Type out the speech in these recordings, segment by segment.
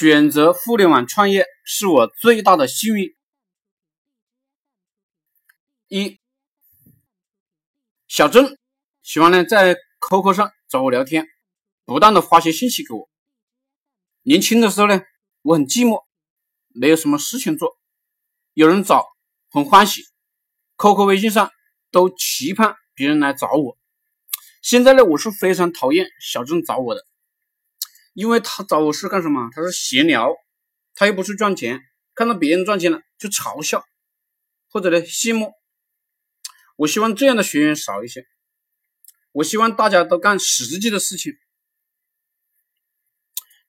选择互联网创业是我最大的幸运。一，小郑喜欢呢在 QQ 上找我聊天，不断的发些信息给我。年轻的时候呢，我很寂寞，没有什么事情做，有人找很欢喜，QQ、微信上都期盼别人来找我。现在呢，我是非常讨厌小郑找我的。因为他找我是干什么？他是闲聊，他又不是赚钱。看到别人赚钱了就嘲笑，或者呢羡慕。我希望这样的学员少一些。我希望大家都干实际的事情。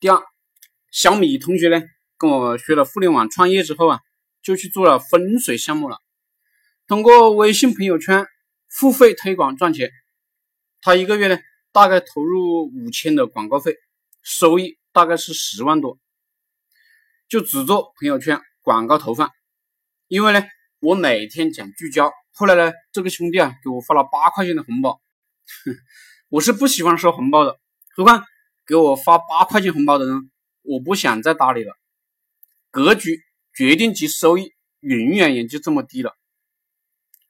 第二，小米同学呢跟我学了互联网创业之后啊，就去做了风水项目了，通过微信朋友圈付费推广赚钱。他一个月呢大概投入五千的广告费。收益大概是十万多，就只做朋友圈广告投放。因为呢，我每天讲聚焦。后来呢，这个兄弟啊给我发了八块钱的红包，我是不喜欢收红包的。何况给我发八块钱红包的人，我不想再搭理了。格局决定其收益，永远也就这么低了。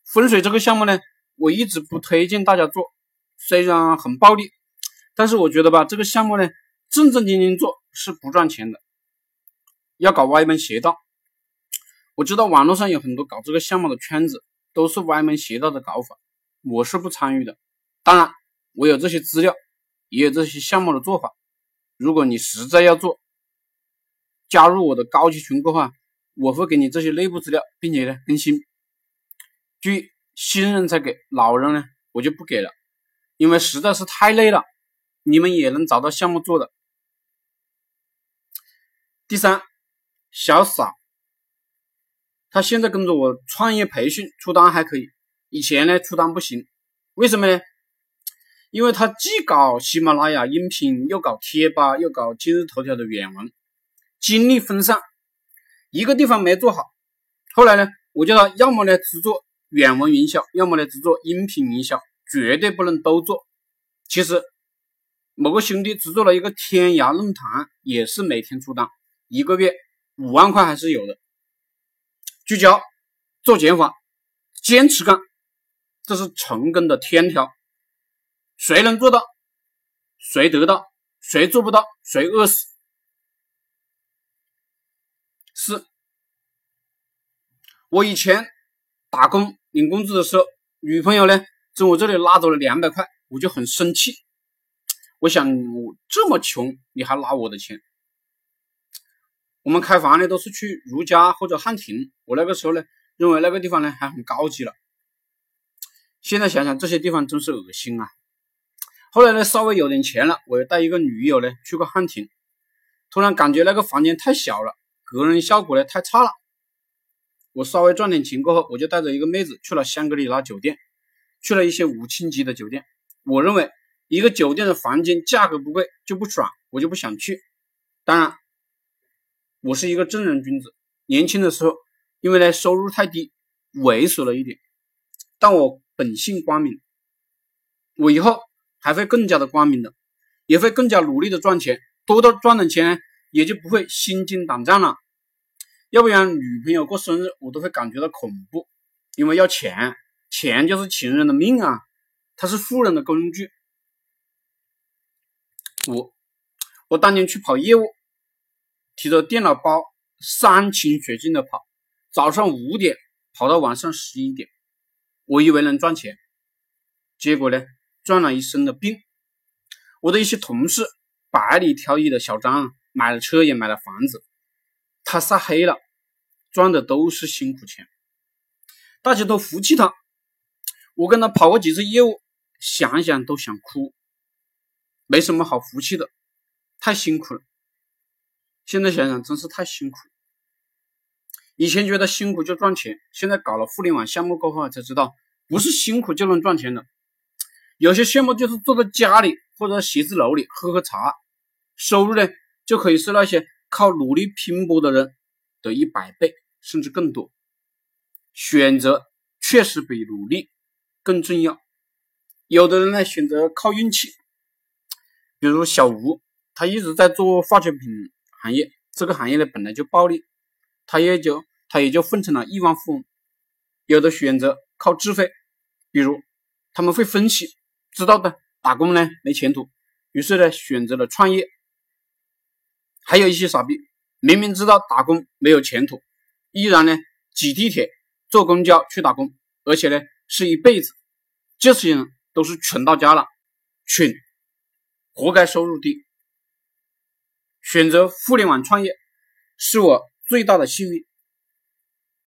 风水这个项目呢，我一直不推荐大家做，虽然很暴利，但是我觉得吧，这个项目呢。正正经经做是不赚钱的，要搞歪门邪道。我知道网络上有很多搞这个项目的圈子，都是歪门邪道的搞法，我是不参与的。当然，我有这些资料，也有这些项目的做法。如果你实在要做，加入我的高级群过后，我会给你这些内部资料，并且呢更新。注意，新人才给，老人呢我就不给了，因为实在是太累了。你们也能找到项目做的。第三，小傻，他现在跟着我创业培训出单还可以，以前呢出单不行，为什么呢？因为他既搞喜马拉雅音频，又搞贴吧，又搞今日头条的原文，精力分散，一个地方没做好。后来呢，我叫他要么呢只做原文营销，要么呢只做音频营销，绝对不能都做。其实某个兄弟只做了一个天涯论坛，也是每天出单。一个月五万块还是有的，聚焦做减法，坚持干，这是成功的天条。谁能做到，谁得到；谁做不到，谁饿死。四，我以前打工领工资的时候，女朋友呢从我这里拉走了两百块，我就很生气。我想，我这么穷，你还拿我的钱？我们开房呢，都是去如家或者汉庭。我那个时候呢，认为那个地方呢还很高级了。现在想想，这些地方真是恶心啊！后来呢，稍微有点钱了，我又带一个女友呢去过汉庭，突然感觉那个房间太小了，隔音效果呢太差了。我稍微赚点钱过后，我就带着一个妹子去了香格里拉酒店，去了一些五星级的酒店。我认为一个酒店的房间价格不贵就不爽，我就不想去。当然。我是一个正人君子，年轻的时候因为呢收入太低，猥琐了一点，但我本性光明，我以后还会更加的光明的，也会更加努力的赚钱，多多赚点钱也就不会心惊胆战了。要不然女朋友过生日我都会感觉到恐怖，因为要钱，钱就是情人的命啊，它是富人的工具。我我当年去跑业务。提着电脑包，山清水尽的跑，早上五点跑到晚上十一点，我以为能赚钱，结果呢，赚了一身的病。我的一些同事百里挑一的小张，买了车也买了房子，他晒黑了，赚的都是辛苦钱，大家都服气他。我跟他跑过几次业务，想想都想哭，没什么好服气的，太辛苦了。现在想想真是太辛苦。以前觉得辛苦就赚钱，现在搞了互联网项目过后才知道，不是辛苦就能赚钱的。有些项目就是坐在家里或者写字楼里喝喝茶，收入呢就可以是那些靠努力拼搏的人的一百倍甚至更多。选择确实比努力更重要。有的人呢选择靠运气，比如小吴，他一直在做化学品。行业这个行业呢本来就暴利，他也就他也就分成了亿万富翁。有的选择靠智慧，比如他们会分析，知道的打工呢没前途，于是呢选择了创业。还有一些傻逼，明明知道打工没有前途，依然呢挤地铁、坐公交去打工，而且呢是一辈子。这些人都是蠢到家了，蠢，活该收入低。选择互联网创业是我最大的幸运。